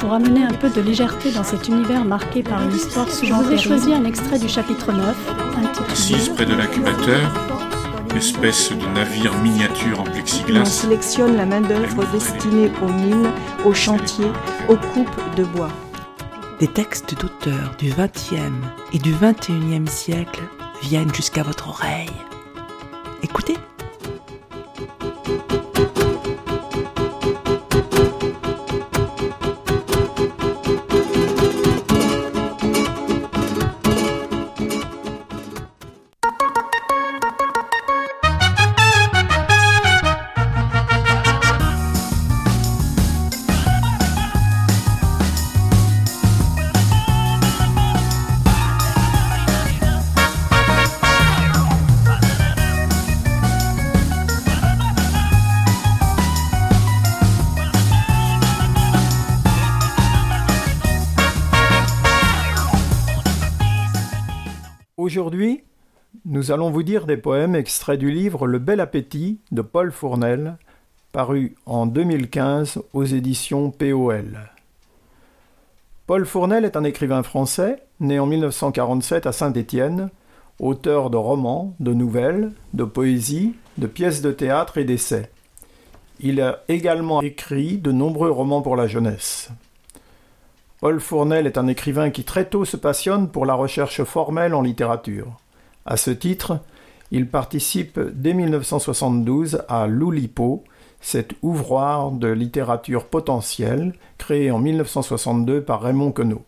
Pour amener un peu de légèreté dans cet univers marqué par une histoire souvent Je vous ai choisi un extrait du chapitre 9, intitulé Assise près de l'incubateur, espèce de navire miniature en plexiglas. On sélectionne la main-d'œuvre destinée aux mines, aux chantiers, aux coupes de bois. Des textes d'auteurs du XXe et du XXIe siècle viennent jusqu'à votre oreille. Écoutez. Aujourd'hui, nous allons vous dire des poèmes extraits du livre Le Bel Appétit de Paul Fournel, paru en 2015 aux éditions POL. Paul Fournel est un écrivain français, né en 1947 à Saint-Étienne, auteur de romans, de nouvelles, de poésie, de pièces de théâtre et d'essais. Il a également écrit de nombreux romans pour la jeunesse. Paul Fournel est un écrivain qui très tôt se passionne pour la recherche formelle en littérature. À ce titre, il participe dès 1972 à L'Oulipo, cet ouvroir de littérature potentielle créé en 1962 par Raymond Queneau.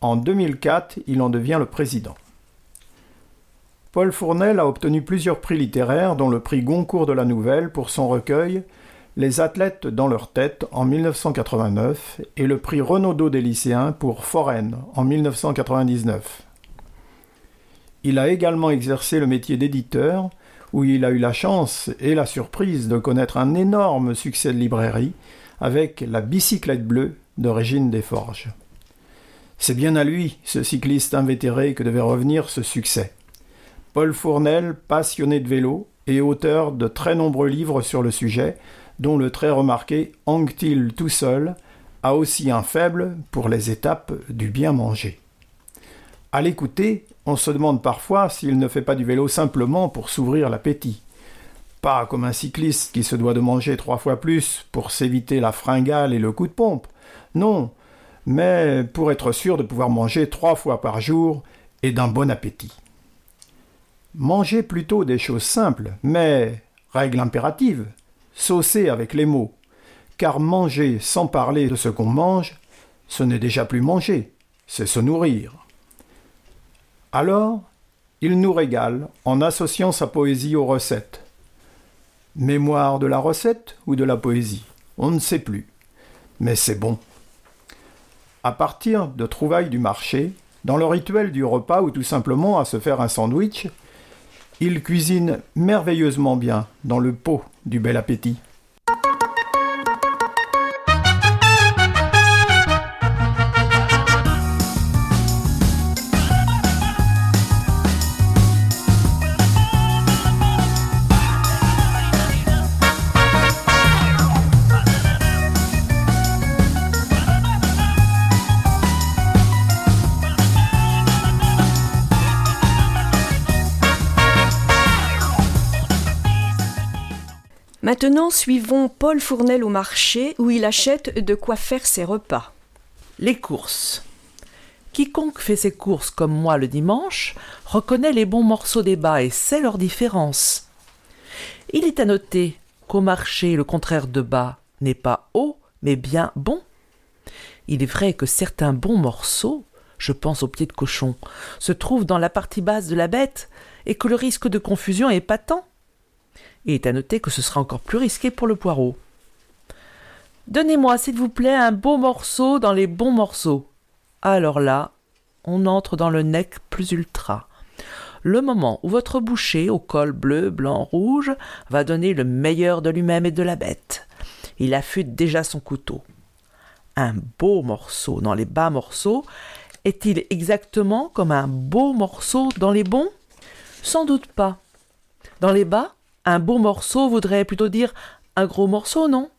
En 2004, il en devient le président. Paul Fournel a obtenu plusieurs prix littéraires, dont le prix Goncourt de la Nouvelle pour son recueil les athlètes dans leur tête en 1989 et le prix Renaudot des lycéens pour Foraine en 1999. Il a également exercé le métier d'éditeur où il a eu la chance et la surprise de connaître un énorme succès de librairie avec La bicyclette bleue de Régine Desforges. C'est bien à lui, ce cycliste invétéré, que devait revenir ce succès. Paul Fournel, passionné de vélo et auteur de très nombreux livres sur le sujet, dont le très remarqué Anctil tout seul a aussi un faible pour les étapes du bien manger. À l'écouter, on se demande parfois s'il ne fait pas du vélo simplement pour s'ouvrir l'appétit. Pas comme un cycliste qui se doit de manger trois fois plus pour s'éviter la fringale et le coup de pompe. Non, mais pour être sûr de pouvoir manger trois fois par jour et d'un bon appétit. Manger plutôt des choses simples, mais règle impérative, saucer avec les mots, car manger sans parler de ce qu'on mange, ce n'est déjà plus manger, c'est se nourrir. Alors, il nous régale en associant sa poésie aux recettes. Mémoire de la recette ou de la poésie On ne sait plus. Mais c'est bon. À partir de trouvailles du marché, dans le rituel du repas ou tout simplement à se faire un sandwich, il cuisine merveilleusement bien dans le pot du bel appétit. Maintenant, suivons Paul Fournel au marché où il achète de quoi faire ses repas. Les courses. Quiconque fait ses courses comme moi le dimanche reconnaît les bons morceaux des bas et sait leur différence. Il est à noter qu'au marché le contraire de bas n'est pas haut, mais bien bon. Il est vrai que certains bons morceaux, je pense aux pieds de cochon, se trouvent dans la partie basse de la bête, et que le risque de confusion est patent. Il est à noter que ce sera encore plus risqué pour le poireau. Donnez-moi, s'il vous plaît, un beau morceau dans les bons morceaux. Alors là, on entre dans le nec plus ultra. le moment où votre boucher, au col bleu, blanc, rouge, va donner le meilleur de lui-même et de la bête. Il affûte déjà son couteau. Un beau morceau dans les bas morceaux est-il exactement comme un beau morceau dans les bons? Sans doute pas. Dans les bas, un beau morceau voudrait plutôt dire un gros morceau, non?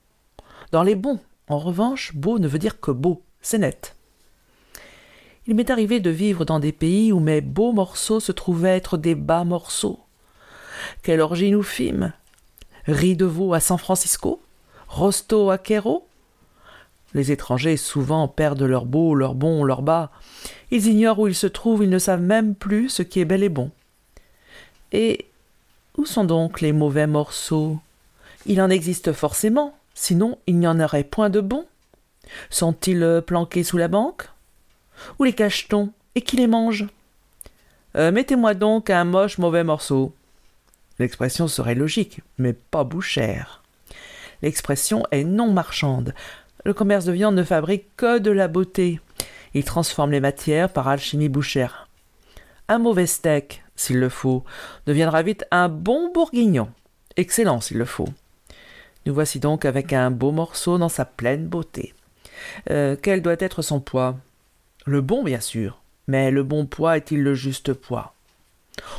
Dans les bons, en revanche, beau ne veut dire que beau, c'est net. Il m'est arrivé de vivre dans des pays où mes beaux morceaux se trouvaient être des bas morceaux. Quelle orgie nous fîmes Riz de veau à San Francisco? Rosto à Cairo? Les étrangers souvent perdent leur beau, leur bon, leur bas. Ils ignorent où ils se trouvent, ils ne savent même plus ce qui est bel et bon. Et où sont donc les mauvais morceaux? Il en existe forcément, sinon il n'y en aurait point de bons. Sont-ils planqués sous la banque? Où les cache-t-on? Et qui les mange? Euh, Mettez-moi donc un moche mauvais morceau. L'expression serait logique, mais pas bouchère. L'expression est non marchande. Le commerce de viande ne fabrique que de la beauté. Il transforme les matières par alchimie bouchère. Un mauvais steak, s'il le faut, deviendra vite un bon bourguignon. Excellent s'il le faut. Nous voici donc avec un beau morceau dans sa pleine beauté. Euh, quel doit être son poids? Le bon, bien sûr. Mais le bon poids est-il le juste poids?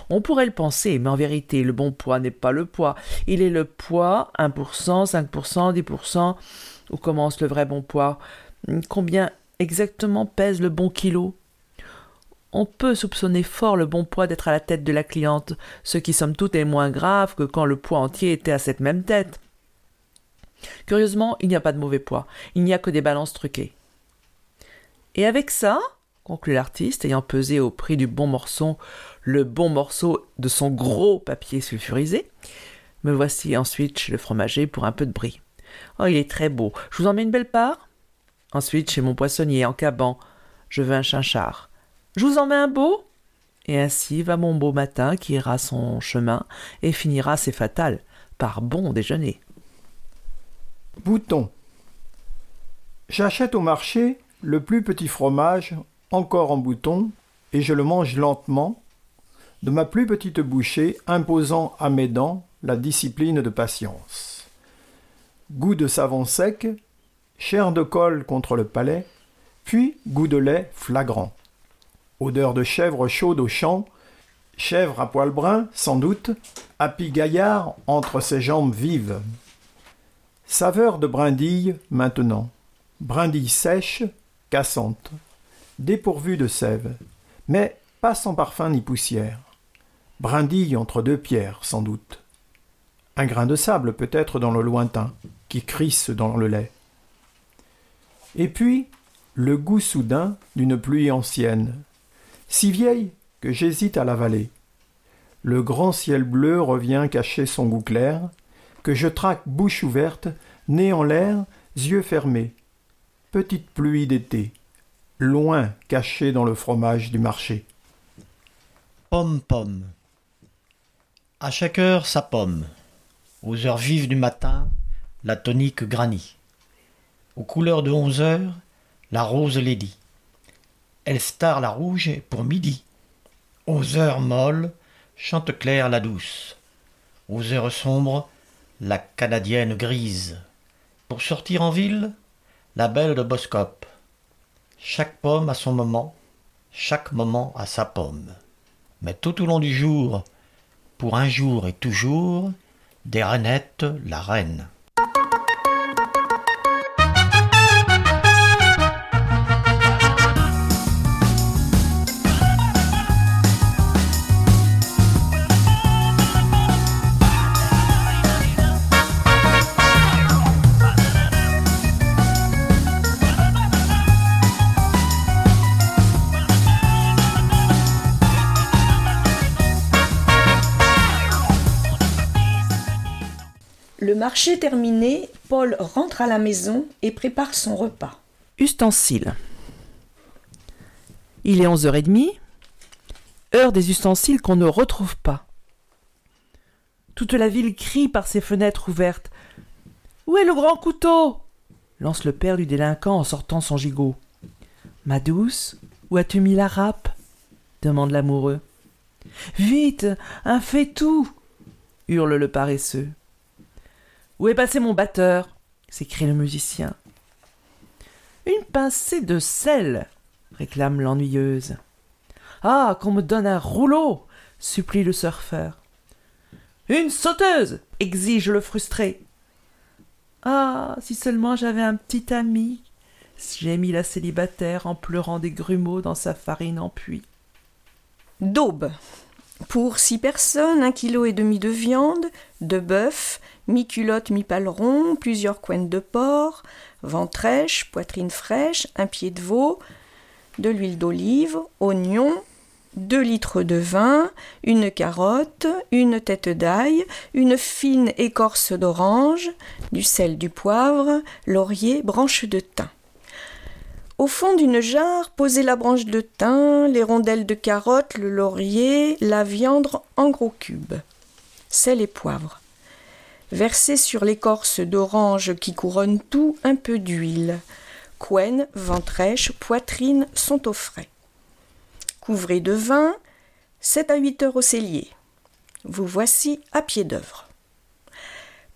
On pourrait le penser, mais en vérité, le bon poids n'est pas le poids. Il est le poids 1%, 5%, 10%. Où commence le vrai bon poids? Combien exactement pèse le bon kilo? On peut soupçonner fort le bon poids d'être à la tête de la cliente, ce qui somme toute est moins grave que quand le poids entier était à cette même tête. Curieusement, il n'y a pas de mauvais poids, il n'y a que des balances truquées. Et avec ça, conclut l'artiste, ayant pesé au prix du bon morceau le bon morceau de son gros papier sulfurisé, me voici ensuite chez le fromager pour un peu de brie. Oh, il est très beau. Je vous en mets une belle part Ensuite, chez mon poissonnier, en caban. Je veux un chinchard. Je vous en mets un beau Et ainsi va mon beau matin qui ira son chemin et finira, c'est fatal, par bon déjeuner. Bouton. J'achète au marché le plus petit fromage, encore en bouton, et je le mange lentement, de ma plus petite bouchée, imposant à mes dents la discipline de patience. Goût de savon sec, chair de colle contre le palais, puis goût de lait flagrant. Odeur de chèvre chaude au champ, chèvre à poil brun, sans doute, happy gaillard entre ses jambes vives. Saveur de brindille maintenant. Brindille sèche, cassante, dépourvue de sève, mais pas sans parfum ni poussière. Brindille entre deux pierres, sans doute. Un grain de sable peut-être dans le lointain, qui crisse dans le lait. Et puis, le goût soudain d'une pluie ancienne, si vieille que j'hésite à l'avaler. Le grand ciel bleu revient cacher son goût clair, que je traque bouche ouverte, nez en l'air, yeux fermés, petite pluie d'été, loin cachée dans le fromage du marché. Pomme-pomme. À chaque heure sa pomme. Aux heures vives du matin, la tonique granit. Aux couleurs de onze heures, la rose lady. Elstar la rouge pour midi. Aux heures molles, chante claire la douce. Aux heures sombres, la canadienne grise. Pour sortir en ville, la belle de Boscop. Chaque pomme a son moment, chaque moment a sa pomme. Mais tout au long du jour, pour un jour et toujours, des reinettes la reine. Marché terminé, Paul rentre à la maison et prépare son repas. Ustensiles. Il est onze heures et demie, heure des ustensiles qu'on ne retrouve pas. Toute la ville crie par ses fenêtres ouvertes. Où est le grand couteau? lance le père du délinquant en sortant son gigot. Ma douce, où as-tu mis la râpe? demande l'amoureux. Vite, un fait tout hurle le paresseux. Où est passé mon batteur? s'écrie le musicien. Une pincée de sel réclame l'ennuyeuse. Ah, qu'on me donne un rouleau supplie le surfeur. Une sauteuse exige le frustré. Ah, si seulement j'avais un petit ami mis la célibataire en pleurant des grumeaux dans sa farine en puits. Daube. Pour six personnes, un kilo et demi de viande, de bœuf, mi-culotte, mi-paleron, plusieurs coins de porc, ventrèche, poitrine fraîche, un pied de veau, de l'huile d'olive, oignons, deux litres de vin, une carotte, une tête d'ail, une fine écorce d'orange, du sel, du poivre, laurier, branche de thym. Au fond d'une jarre, posez la branche de thym, les rondelles de carotte, le laurier, la viande en gros cubes. Sel et poivre. Versez sur l'écorce d'orange qui couronne tout un peu d'huile. Couenne, ventrèche, poitrine sont au frais. Couvrez de vin, 7 à 8 heures au cellier. Vous voici à pied d'œuvre.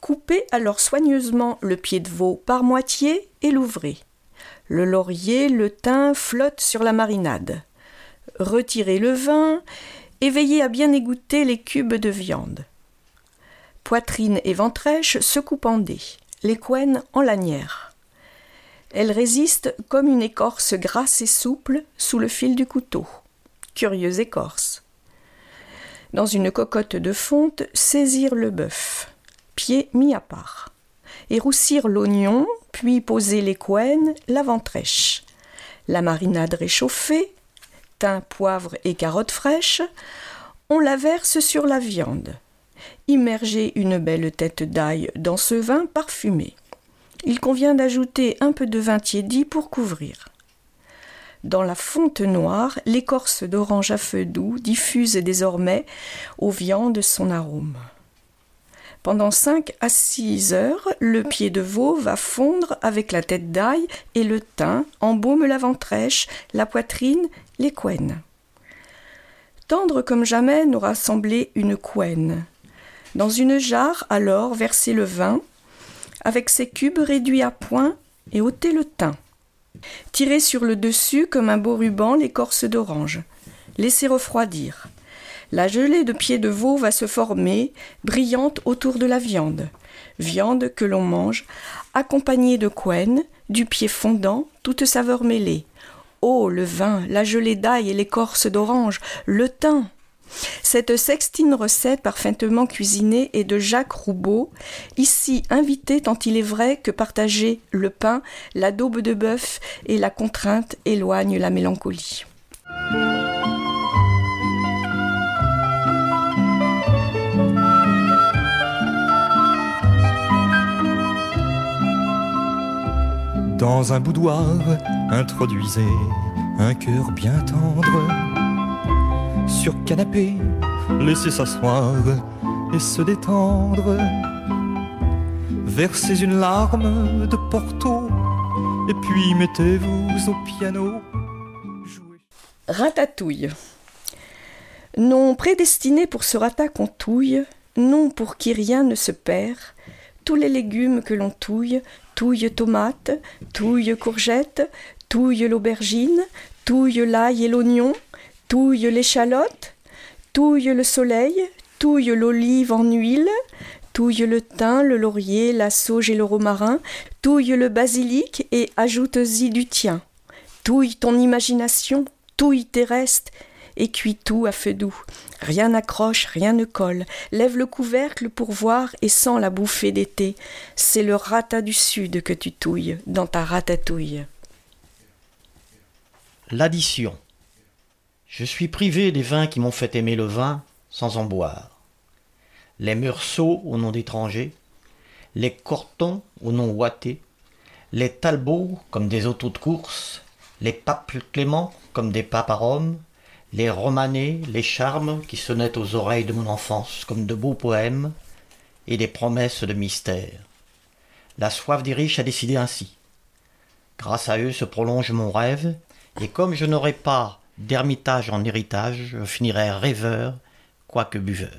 Coupez alors soigneusement le pied de veau par moitié et l'ouvrez. Le laurier, le thym flottent sur la marinade. Retirez le vin et veillez à bien égoutter les cubes de viande. Poitrine et ventrèche se coupent en dés, les couennes en lanières. Elles résistent comme une écorce grasse et souple sous le fil du couteau. Curieuse écorce. Dans une cocotte de fonte, saisir le bœuf, pied mis à part et roussir l'oignon, puis poser les couennes, la ventrèche. La marinade réchauffée, thym, poivre et carottes fraîches, on la verse sur la viande. Immergez une belle tête d'ail dans ce vin parfumé. Il convient d'ajouter un peu de vin tiédi pour couvrir. Dans la fonte noire, l'écorce d'orange à feu doux diffuse désormais aux viandes son arôme. Pendant 5 à 6 heures, le pied de veau va fondre avec la tête d'ail et le thym embaume la ventrèche, la poitrine, les couennes. Tendre comme jamais nous rassembler une couenne. Dans une jarre, alors, versez le vin, avec ses cubes réduits à point, et ôtez le thym. Tirez sur le dessus comme un beau ruban l'écorce d'orange. Laissez refroidir. La gelée de pied de veau va se former, brillante autour de la viande. Viande que l'on mange, accompagnée de couenne, du pied fondant, toute saveur mêlée. Oh, le vin, la gelée d'ail et l'écorce d'orange, le thym cette sextine recette parfaitement cuisinée est de Jacques Roubaud, ici invité tant il est vrai que partager le pain, la daube de bœuf et la contrainte éloignent la mélancolie. Dans un boudoir, introduisez un cœur bien tendre. Sur canapé, laissez s'asseoir et se détendre. Versez une larme de Porto et puis mettez-vous au piano. Ratatouille. Non prédestiné pour ce ratat qu'on touille, non pour qui rien ne se perd, tous les légumes que l'on touille touille tomate, touille courgette, touille l'aubergine, touille l'ail et l'oignon, touille l'échalote, touille le soleil, touille l'olive en huile, touille le thym, le laurier, la sauge et le romarin, touille le basilic et ajoute-y du tien. Touille ton imagination, touille tes restes, et cuis tout à feu doux. Rien n'accroche, rien ne colle. Lève le couvercle pour voir et sens la bouffée d'été. C'est le rata du sud que tu touilles dans ta ratatouille. L'addition. Je suis privé des vins qui m'ont fait aimer le vin sans en boire. Les meursault au nom d'étrangers, les cortons au nom ouaté, les talbots comme des autos de course, les papes cléments comme des papes à Rome, les romanés, les charmes qui sonnaient aux oreilles de mon enfance comme de beaux poèmes et des promesses de mystère. La soif des riches a décidé ainsi. Grâce à eux se prolonge mon rêve, et comme je n'aurai pas d'ermitage en héritage, je finirai rêveur, quoique buveur.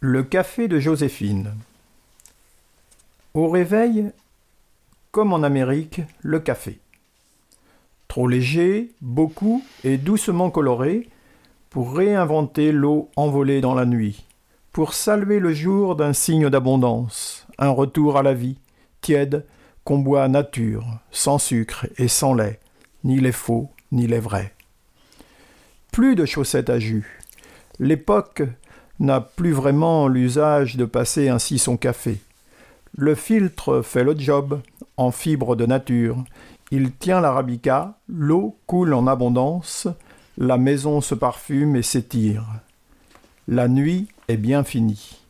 Le café de Joséphine. Au réveil, comme en Amérique, le café. Trop léger, beaucoup et doucement coloré, pour réinventer l'eau envolée dans la nuit, pour saluer le jour d'un signe d'abondance, un retour à la vie, tiède, qu'on boit nature, sans sucre et sans lait, ni les faux, ni les vrais. Plus de chaussettes à jus. L'époque n'a plus vraiment l'usage de passer ainsi son café. Le filtre fait le job, en fibre de nature. Il tient l'arabica, l'eau coule en abondance, la maison se parfume et s'étire. La nuit est bien finie.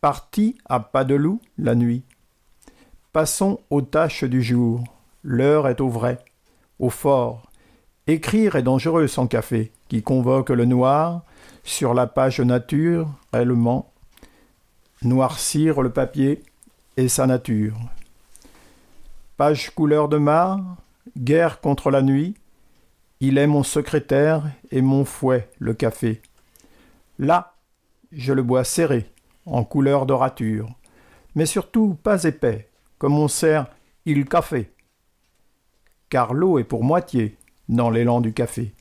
Parti à pas de loup la nuit. Passons aux tâches du jour. L'heure est au vrai, au fort. Écrire est dangereux sans café, qui convoque le noir, sur la page nature, réellement. Noircir le papier et sa nature. Page couleur de mar, guerre contre la nuit, il est mon secrétaire et mon fouet, le café. Là, je le bois serré, en couleur de rature, mais surtout pas épais, comme on sert il café. Car l'eau est pour moitié dans l'élan du café.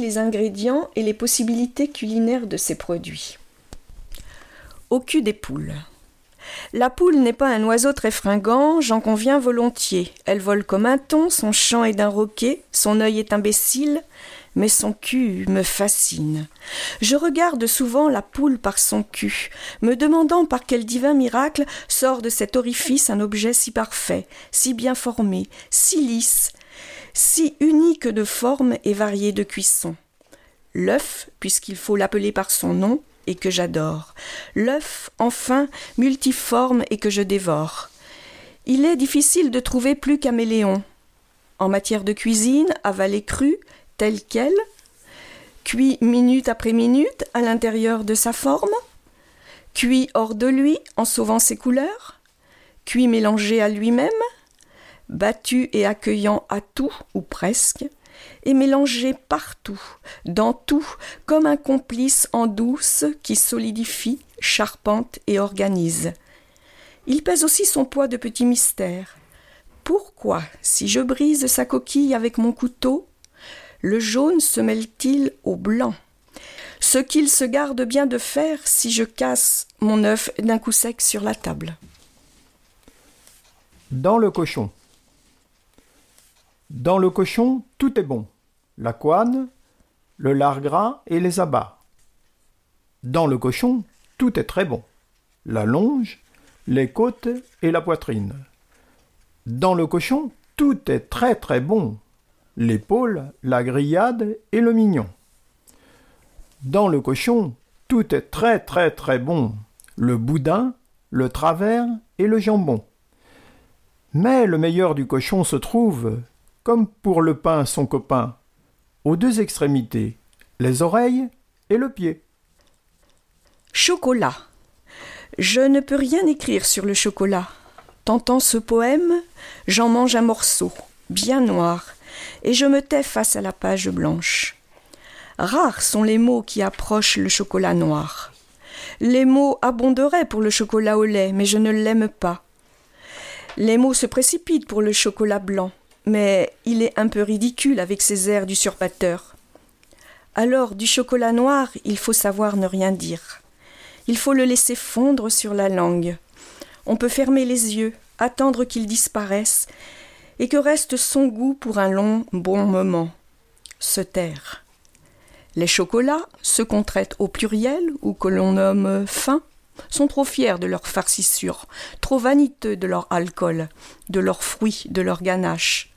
Les ingrédients et les possibilités culinaires de ses produits. Au cul des poules. La poule n'est pas un oiseau très fringant, j'en conviens volontiers. Elle vole comme un thon, son chant est d'un roquet, son œil est imbécile, mais son cul me fascine. Je regarde souvent la poule par son cul, me demandant par quel divin miracle sort de cet orifice un objet si parfait, si bien formé, si lisse, si unique de forme et varié de cuisson. L'œuf, puisqu'il faut l'appeler par son nom, et que j'adore. L'œuf, enfin, multiforme et que je dévore. Il est difficile de trouver plus caméléon. En matière de cuisine, avalé cru, tel quel, cuit minute après minute à l'intérieur de sa forme, cuit hors de lui en sauvant ses couleurs, cuit mélangé à lui-même, battu et accueillant à tout ou presque, et mélangé partout, dans tout, comme un complice en douce qui solidifie, charpente et organise. Il pèse aussi son poids de petit mystère. Pourquoi, si je brise sa coquille avec mon couteau, le jaune se mêle-t-il au blanc? Ce qu'il se garde bien de faire si je casse mon œuf d'un coup sec sur la table. Dans le cochon. Dans le cochon, tout est bon. La couenne, le lard gras et les abats. Dans le cochon, tout est très bon. La longe, les côtes et la poitrine. Dans le cochon, tout est très très bon. L'épaule, la grillade et le mignon. Dans le cochon, tout est très très très bon. Le boudin, le travers et le jambon. Mais le meilleur du cochon se trouve comme pour le pain son copain, aux deux extrémités, les oreilles et le pied. Chocolat. Je ne peux rien écrire sur le chocolat. Tentant ce poème, j'en mange un morceau, bien noir, et je me tais face à la page blanche. Rares sont les mots qui approchent le chocolat noir. Les mots abonderaient pour le chocolat au lait, mais je ne l'aime pas. Les mots se précipitent pour le chocolat blanc, mais il est un peu ridicule avec ses airs d'usurpateur. Alors, du chocolat noir, il faut savoir ne rien dire. Il faut le laisser fondre sur la langue. On peut fermer les yeux, attendre qu'il disparaisse, et que reste son goût pour un long, bon moment. Se taire. Les chocolats, ceux qu'on traite au pluriel ou que l'on nomme fins, sont trop fiers de leur farcissure, trop vaniteux de leur alcool, de leurs fruits, de leur ganache.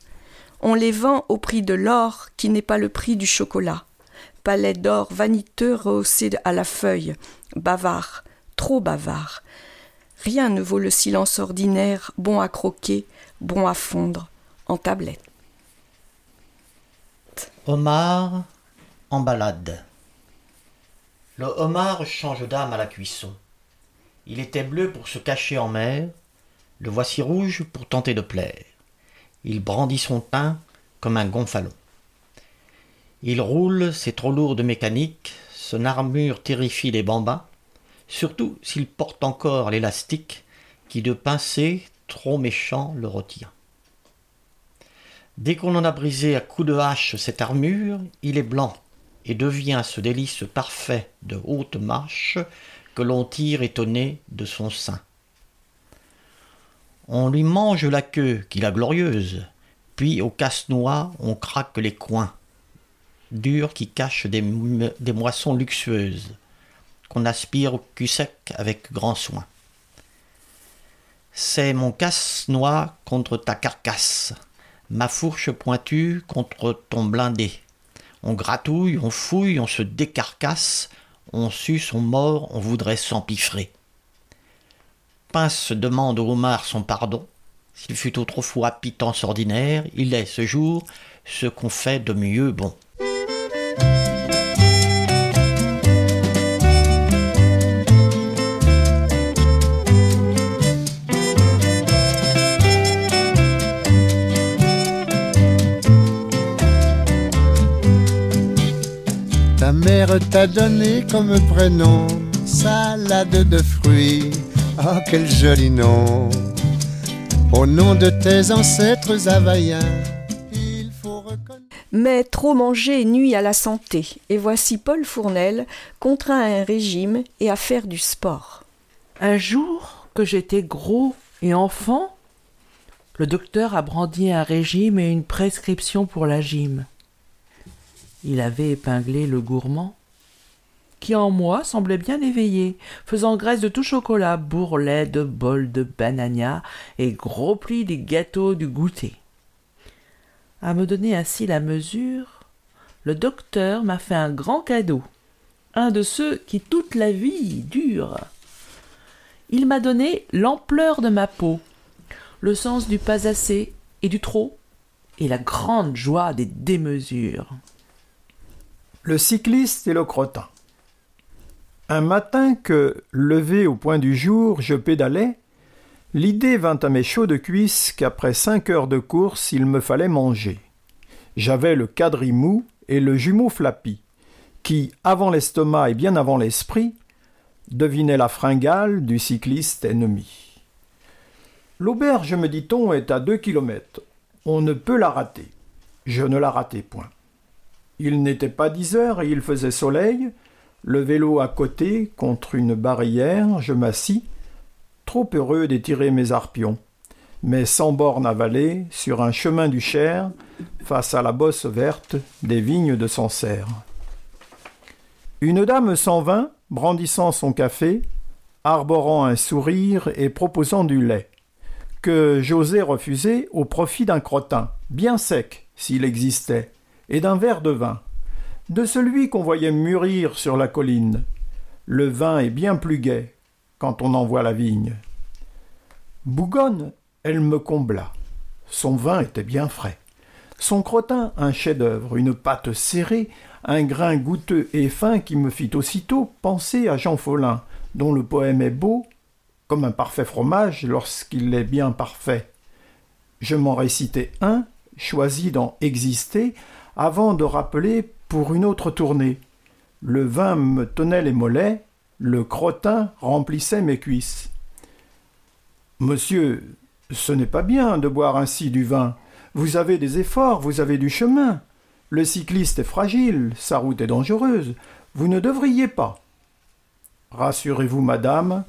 On les vend au prix de l'or qui n'est pas le prix du chocolat. Palais d'or vaniteux rehaussé à la feuille, bavard, trop bavard. Rien ne vaut le silence ordinaire, bon à croquer, bon à fondre, en tablette. Homard en balade. Le homard change d'âme à la cuisson. Il était bleu pour se cacher en mer, le voici rouge pour tenter de plaire. Il brandit son teint comme un gonfalon. Il roule, c'est trop lourd de mécanique, son armure terrifie les bambins, surtout s'il porte encore l'élastique qui de pincé, trop méchant, le retient. Dès qu'on en a brisé à coups de hache cette armure, il est blanc et devient ce délice parfait de haute marche que l'on tire étonné de son sein. On lui mange la queue qu'il a glorieuse, puis au casse-noix on craque les coins, durs qui cachent des, moissons luxueuses, qu'on aspire au cul sec avec grand soin. C'est mon casse-noix contre ta carcasse, ma fourche pointue contre ton blindé. On gratouille, on fouille, on se décarcasse, on suce, on mord, on voudrait s'empiffrer. Pince demande au homard son pardon. S'il fut autrefois pitance ordinaire, il est ce jour ce qu'on fait de mieux bon. Ta mère t'a donné comme prénom salade de fruits. Oh, quel joli nom! Au nom de tes ancêtres havaïens, il faut reconnaître. Mais trop manger nuit à la santé, et voici Paul Fournel contraint à un régime et à faire du sport. Un jour que j'étais gros et enfant, le docteur a brandi un régime et une prescription pour la gym. Il avait épinglé le gourmand, qui en moi semblait bien éveillé, faisant graisse de tout chocolat, bourrelet de bol de banania et gros plis des gâteaux du goûter. À me donner ainsi la mesure, le docteur m'a fait un grand cadeau, un de ceux qui toute la vie durent. Il m'a donné l'ampleur de ma peau, le sens du pas assez et du trop, et la grande joie des démesures. Le cycliste et le crottin. Un matin que, levé au point du jour, je pédalais, l'idée vint à mes chaudes cuisses qu'après cinq heures de course, il me fallait manger. J'avais le quadrimou et le jumeau flappy, qui, avant l'estomac et bien avant l'esprit, devinait la fringale du cycliste ennemi. L'auberge, me dit-on, est à deux kilomètres. On ne peut la rater. Je ne la ratai point. Il n'était pas dix heures et il faisait soleil. Le vélo à côté, contre une barrière, je m'assis, trop heureux d'étirer mes arpions, mais sans borne avalée, sur un chemin du Cher, face à la bosse verte des vignes de Sancerre. Une dame s'en vint, brandissant son café, arborant un sourire et proposant du lait, que j'osais refuser au profit d'un crottin, bien sec, s'il existait, et d'un verre de vin, de celui qu'on voyait mûrir sur la colline. Le vin est bien plus gai quand on en voit la vigne. Bougonne, elle me combla. Son vin était bien frais. Son crottin, un chef-d'œuvre, une pâte serrée, un grain goûteux et fin qui me fit aussitôt penser à Jean Follin, dont le poème est beau, comme un parfait fromage lorsqu'il est bien parfait. Je m'en récitai un, choisi d'en exister, avant de rappeler pour une autre tournée. Le vin me tenait les mollets, le crottin remplissait mes cuisses. Monsieur, ce n'est pas bien de boire ainsi du vin. Vous avez des efforts, vous avez du chemin. Le cycliste est fragile, sa route est dangereuse. Vous ne devriez pas. Rassurez-vous, madame,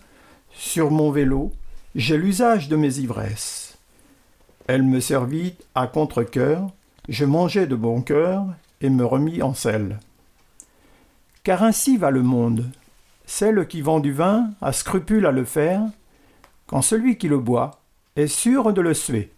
sur mon vélo, j'ai l'usage de mes ivresses. Elle me servit à contre-cœur, je mangeai de bon cœur et me remis en selle. Car ainsi va le monde. Celle qui vend du vin a scrupule à le faire, quand celui qui le boit est sûr de le suer.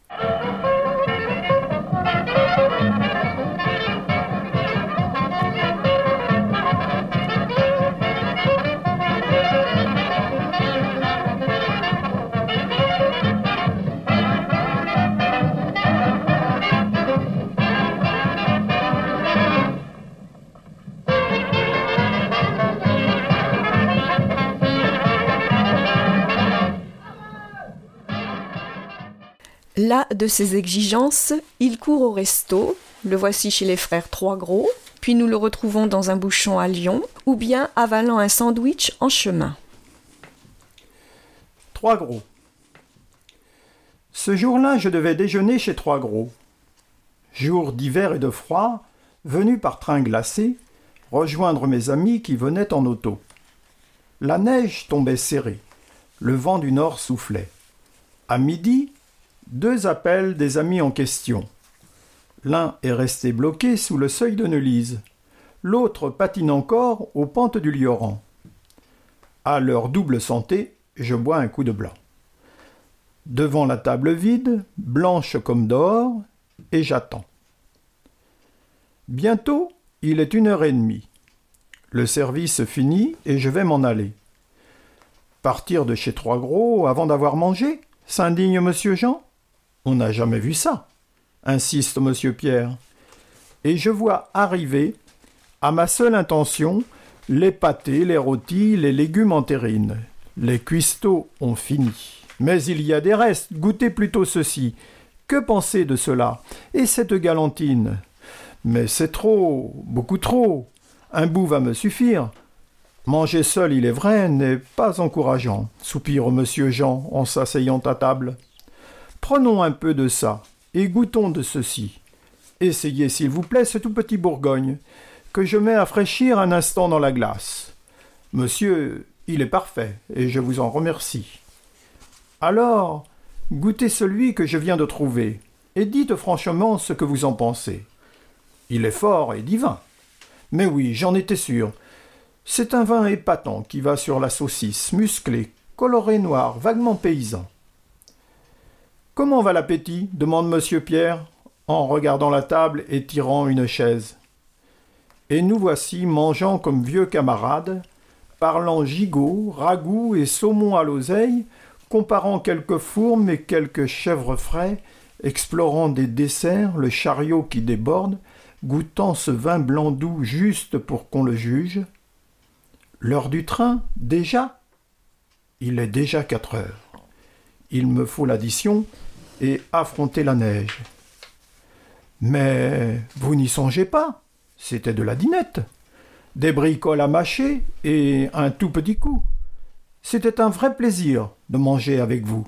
Là de ses exigences, il court au resto, le voici chez les frères Trois Gros, puis nous le retrouvons dans un bouchon à Lyon, ou bien avalant un sandwich en chemin. Trois Gros. Ce jour-là, je devais déjeuner chez Trois Gros. Jour d'hiver et de froid, venu par train glacé, rejoindre mes amis qui venaient en auto. La neige tombait serrée, le vent du nord soufflait. À midi, deux appels des amis en question. L'un est resté bloqué sous le seuil de Neulise, l'autre patine encore aux pentes du Lioran. À leur double santé, je bois un coup de blanc. Devant la table vide, blanche comme d'or, et j'attends. Bientôt, il est une heure et demie. Le service finit et je vais m'en aller. Partir de chez Trois Gros avant d'avoir mangé s'indigne monsieur Jean? On n'a jamais vu ça, insiste monsieur Pierre. Et je vois arriver, à ma seule intention, les pâtés, les rôtis, les légumes en terrine. Les cuistots ont fini. Mais il y a des restes, goûtez plutôt ceci. Que penser de cela Et cette galantine? Mais c'est trop, beaucoup trop. Un bout va me suffire. Manger seul, il est vrai, n'est pas encourageant, soupire monsieur Jean en s'asseyant à table. Prenons un peu de ça, et goûtons de ceci. Essayez, s'il vous plaît, ce tout petit Bourgogne, que je mets à fraîchir un instant dans la glace. Monsieur, il est parfait, et je vous en remercie. Alors, goûtez celui que je viens de trouver, et dites franchement ce que vous en pensez. Il est fort et divin. Mais oui, j'en étais sûr. C'est un vin épatant qui va sur la saucisse, musclé, coloré noir, vaguement paysan. Comment va l'appétit? demande monsieur Pierre, en regardant la table et tirant une chaise. Et nous voici mangeant comme vieux camarades, parlant gigot, ragoût et saumon à l'oseille, comparant quelques fourmes et quelques chèvres frais, explorant des desserts, le chariot qui déborde, goûtant ce vin blanc doux juste pour qu'on le juge. L'heure du train, déjà? Il est déjà quatre heures. Il me faut l'addition et affronter la neige. Mais vous n'y songez pas, c'était de la dinette. Des bricoles à mâcher et un tout petit coup. C'était un vrai plaisir de manger avec vous.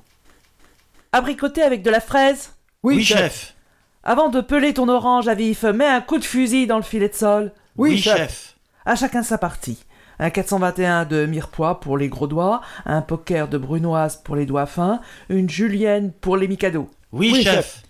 Abricoter avec de la fraise? Oui, chef. Avant de peler ton orange à vif, mets un coup de fusil dans le filet de sol. Oui, chef. À chacun sa partie. Un 421 de mirepoix pour les gros doigts, un poker de brunoise pour les doigts fins, une julienne pour les micados. Oui, chef.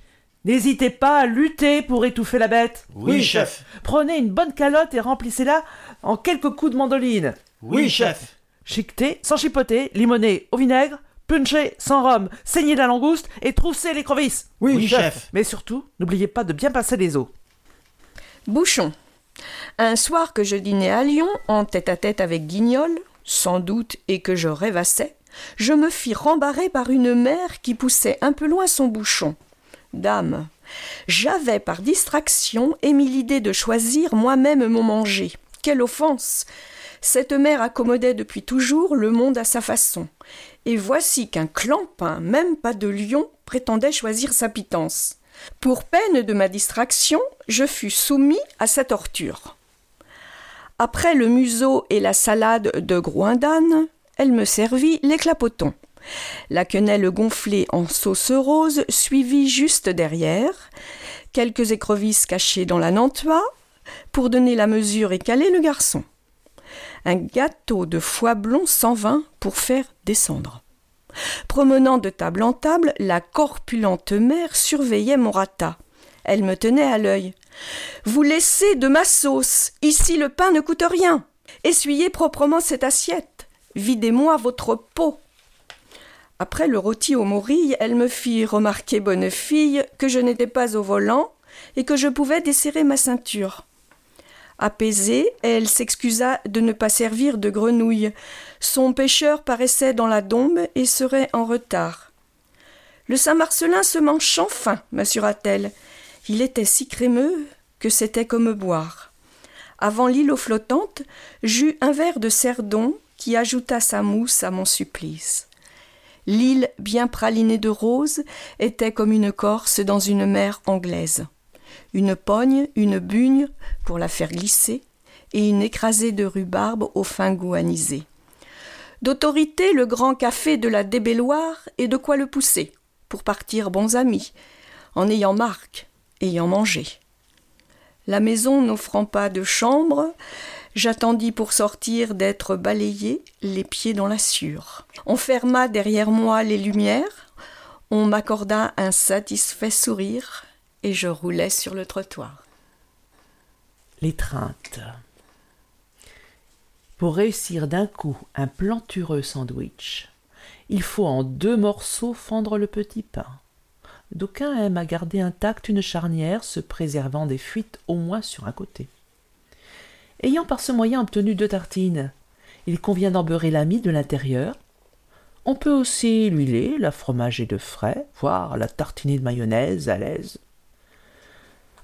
N'hésitez pas à lutter pour étouffer la bête. Oui, chef. Prenez une bonne calotte et remplissez-la en quelques coups de mandoline. Oui, chef. Chiqueté, sans chipoter, limoner au vinaigre, puncher sans rhum, saigner la langouste et trousser les crevisses. Oui, chef. Mais surtout, n'oubliez pas de bien passer les os. Bouchon. Un soir que je dînais à Lyon, en tête-à-tête avec Guignol, sans doute, et que je rêvassais, je me fis rembarrer par une mère qui poussait un peu loin son bouchon. Dame, j'avais par distraction émis l'idée de choisir moi-même mon manger. Quelle offense Cette mère accommodait depuis toujours le monde à sa façon. Et voici qu'un clampin, même pas de lion, prétendait choisir sa pitance. Pour peine de ma distraction, je fus soumis à sa torture. Après le museau et la salade de groindane, elle me servit les clapotons. La quenelle gonflée en sauce rose suivit juste derrière, quelques écrevisses cachées dans la nantua, pour donner la mesure et caler le garçon. Un gâteau de foie blond sans vin pour faire descendre. Promenant de table en table, la corpulente mère surveillait mon rata. Elle me tenait à l'œil. Vous laissez de ma sauce. Ici le pain ne coûte rien. Essuyez proprement cette assiette. Videz-moi votre peau. Après le rôti aux morilles, elle me fit remarquer, bonne fille, que je n'étais pas au volant et que je pouvais desserrer ma ceinture. Apaisée, elle s'excusa de ne pas servir de grenouille. Son pêcheur paraissait dans la dombe et serait en retard. Le Saint-Marcelin se mange enfin, m'assura-t-elle. Il était si crémeux que c'était comme boire. Avant l'îlot flottante, j'eus un verre de cerdon qui ajouta sa mousse à mon supplice. L'île, bien pralinée de roses, était comme une Corse dans une mer anglaise. Une pogne, une bugne pour la faire glisser, et une écrasée de rhubarbe au fin goût anisé. D'autorité, le grand café de la débelloire et de quoi le pousser, pour partir bons amis, en ayant marque, ayant mangé. La maison n'offrant pas de chambre, j'attendis pour sortir d'être balayé, les pieds dans la sûre. On ferma derrière moi les lumières, on m'accorda un satisfait sourire, et je roulais sur le trottoir. L'étreinte. Pour réussir d'un coup un plantureux sandwich, il faut en deux morceaux fendre le petit pain. D'aucuns aiment à garder intacte une charnière, se préservant des fuites au moins sur un côté. Ayant par ce moyen obtenu deux tartines, il convient d'en beurrer la mie de l'intérieur. On peut aussi l'huiler, la fromager de frais, voire la tartiner de mayonnaise à l'aise.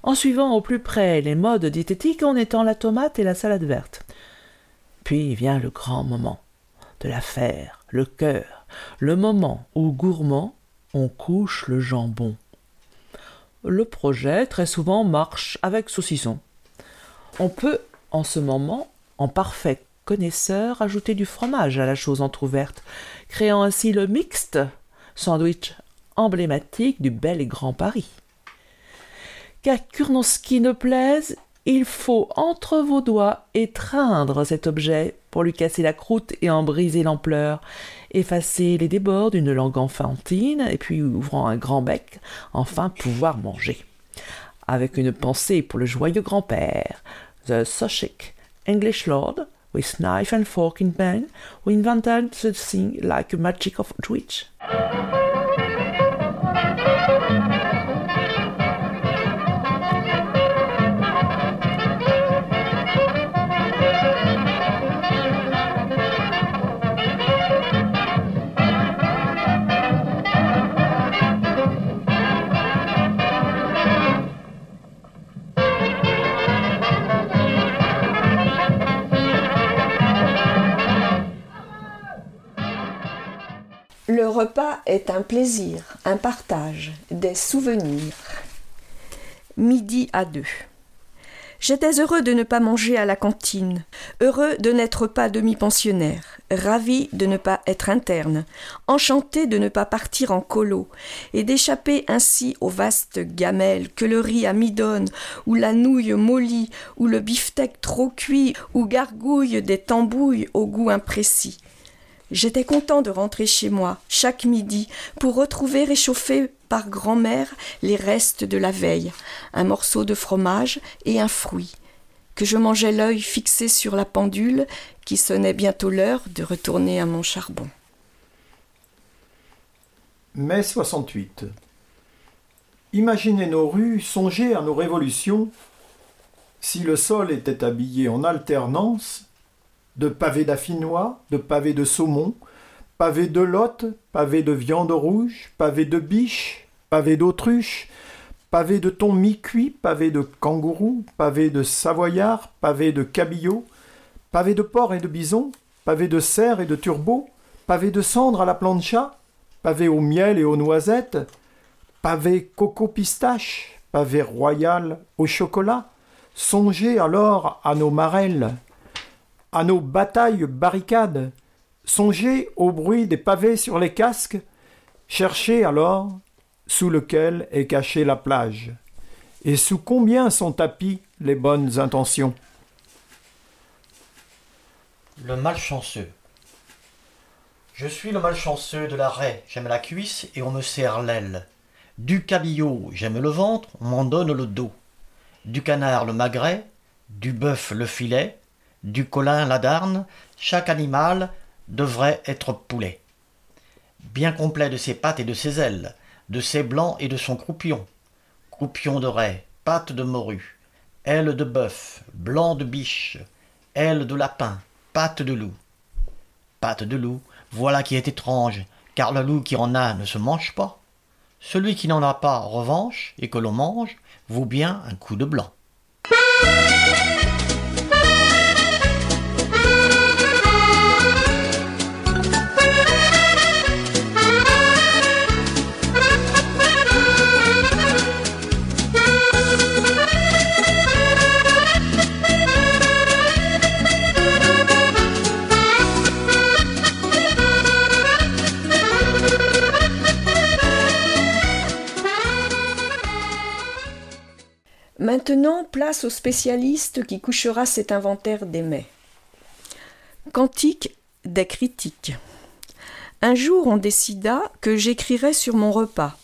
En suivant au plus près les modes diététiques, on étend la tomate et la salade verte. Puis vient le grand moment de l'affaire, le cœur, le moment où gourmand on couche le jambon. Le projet, très souvent, marche avec saucisson. On peut, en ce moment, en parfait connaisseur, ajouter du fromage à la chose entr'ouverte, créant ainsi le mixte, sandwich emblématique du bel et grand Paris. Qu'à Kurnowski ne plaise, il faut entre vos doigts étreindre cet objet pour lui casser la croûte et en briser l'ampleur, effacer les débords d'une langue enfantine, et puis ouvrant un grand bec, enfin pouvoir manger. Avec une pensée pour le joyeux grand-père, the Sussex English lord, with knife and fork in pen, who invented the thing like a magic of Twitch. Repas est un plaisir, un partage, des souvenirs. Midi à deux. J'étais heureux de ne pas manger à la cantine, heureux de n'être pas demi-pensionnaire, ravi de ne pas être interne, enchanté de ne pas partir en colo, et d'échapper ainsi aux vastes gamelles que le riz à ou la nouille mollie, ou le beefsteak trop cuit, ou gargouille des tambouilles au goût imprécis. J'étais content de rentrer chez moi chaque midi pour retrouver réchauffé par grand-mère les restes de la veille, un morceau de fromage et un fruit, que je mangeais l'œil fixé sur la pendule qui sonnait bientôt l'heure de retourner à mon charbon. Mai 68. Imaginez nos rues, songez à nos révolutions. Si le sol était habillé en alternance, de pavés d'affinois, de pavés de saumon, pavés de lotte, pavés de viande rouge, pavés de biche, pavés d'autruche, pavés de thon mi-cuit, pavés de kangourou, pavés de savoyard, pavés de cabillaud, pavés de porc et de bison, pavés de cerf et de turbo, pavés de cendre à la plancha, pavés au miel et aux noisettes, pavés coco pistache, pavés royal au chocolat. Songez alors à nos marelles, à nos batailles barricades, songez au bruit des pavés sur les casques, cherchez alors sous lequel est cachée la plage, et sous combien sont tapis les bonnes intentions. Le malchanceux. Je suis le malchanceux de la raie, j'aime la cuisse et on me serre l'aile. Du cabillaud, j'aime le ventre, on m'en donne le dos. Du canard le magret, du bœuf le filet, du colin la darne, chaque animal devrait être poulet. Bien complet de ses pattes et de ses ailes, de ses blancs et de son croupion. Croupion de raie, pattes de morue, ailes de bœuf, blanc de biche, ailes de lapin, pattes de loup. Pattes de loup, voilà qui est étrange, car le loup qui en a ne se mange pas. Celui qui n'en a pas, revanche, et que l'on mange, vaut bien un coup de blanc. Maintenant, place au spécialiste qui couchera cet inventaire des mets. Cantique des critiques. Un jour, on décida que j'écrirais sur mon repas.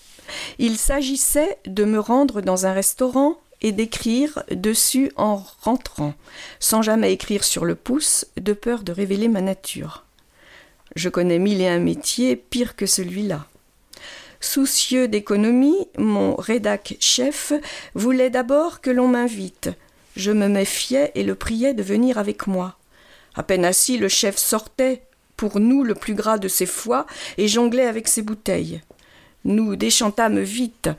Il s'agissait de me rendre dans un restaurant et d'écrire dessus en rentrant, sans jamais écrire sur le pouce, de peur de révéler ma nature. Je connais mille et un métiers pires que celui-là. Soucieux d'économie, mon rédac chef voulait d'abord que l'on m'invite. Je me méfiais et le priais de venir avec moi. À peine assis, le chef sortait pour nous le plus gras de ses foies et jonglait avec ses bouteilles. Nous déchantâmes vite,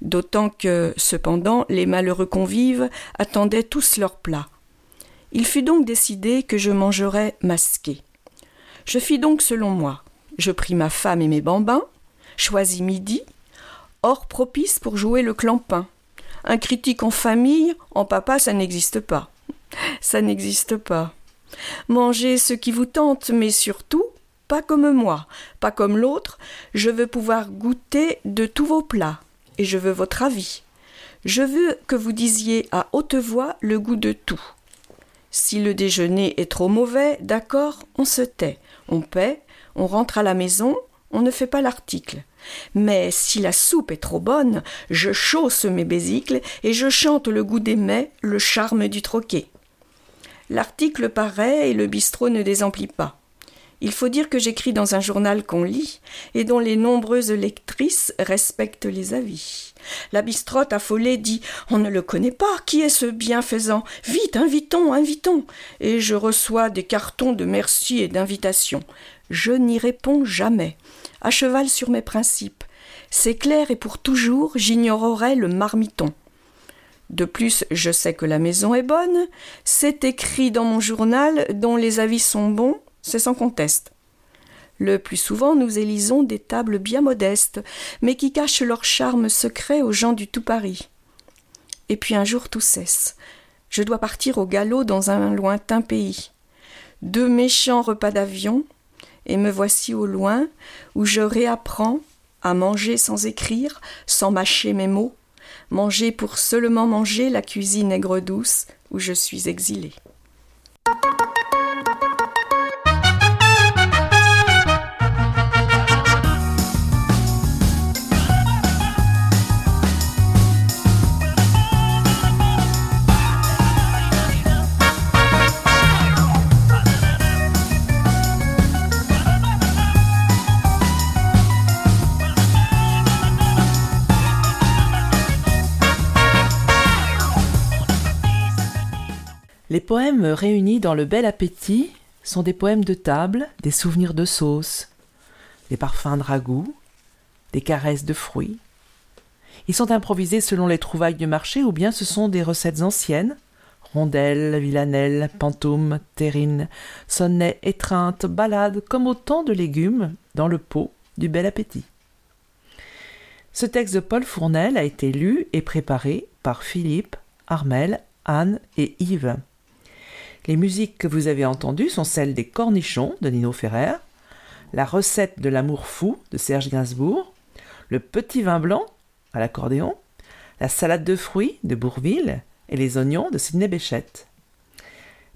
d'autant que, cependant, les malheureux convives attendaient tous leur plat. Il fut donc décidé que je mangerais masqué. Je fis donc selon moi. Je pris ma femme et mes bambins, choisis midi, hors propice pour jouer le clampin. Un critique en famille, en papa, ça n'existe pas. Ça n'existe pas. Mangez ce qui vous tente, mais surtout, pas comme moi, pas comme l'autre, je veux pouvoir goûter de tous vos plats, et je veux votre avis. Je veux que vous disiez à haute voix le goût de tout. Si le déjeuner est trop mauvais, d'accord, on se tait, on paie, on rentre à la maison, on ne fait pas l'article. Mais si la soupe est trop bonne, je chausse mes bésicles et je chante le goût des mets, le charme du troquet. L'article paraît et le bistrot ne désemplit pas. Il faut dire que j'écris dans un journal qu'on lit et dont les nombreuses lectrices respectent les avis. La bistrotte affolée dit On ne le connaît pas, qui est ce bienfaisant? Vite, invitons, invitons Et je reçois des cartons de merci et d'invitation. Je n'y réponds jamais, à cheval sur mes principes. C'est clair et pour toujours, j'ignorerai le marmiton. De plus, je sais que la maison est bonne, c'est écrit dans mon journal dont les avis sont bons, c'est sans conteste. Le plus souvent, nous élisons des tables bien modestes, mais qui cachent leur charme secret aux gens du tout Paris. Et puis un jour tout cesse. Je dois partir au galop dans un lointain pays. Deux méchants repas d'avion, et me voici au loin, où je réapprends à manger sans écrire, sans mâcher mes mots, manger pour seulement manger la cuisine aigre douce où je suis exilée. Les poèmes réunis dans le bel appétit sont des poèmes de table, des souvenirs de sauce, des parfums de ragoût, des caresses de fruits. Ils sont improvisés selon les trouvailles du marché ou bien ce sont des recettes anciennes rondelles, villanelles, pantômes, terrines, sonnets, étreintes, balades, comme autant de légumes dans le pot du bel appétit. Ce texte de Paul Fournel a été lu et préparé par Philippe, Armel, Anne et Yves. Les musiques que vous avez entendues sont celles des Cornichons de Nino Ferrer, la recette de l'amour fou de Serge Gainsbourg, le petit vin blanc à l'accordéon, la salade de fruits de Bourville et les oignons de Sidney Béchette.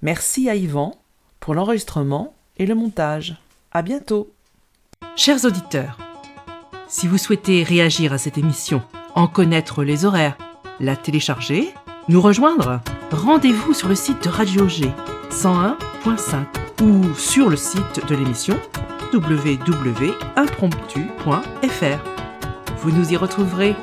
Merci à Yvan pour l'enregistrement et le montage. À bientôt. Chers auditeurs, si vous souhaitez réagir à cette émission, en connaître les horaires, la télécharger, nous rejoindre, rendez-vous sur le site de Radio G 101.5 ou sur le site de l'émission www.impromptu.fr. Vous nous y retrouverez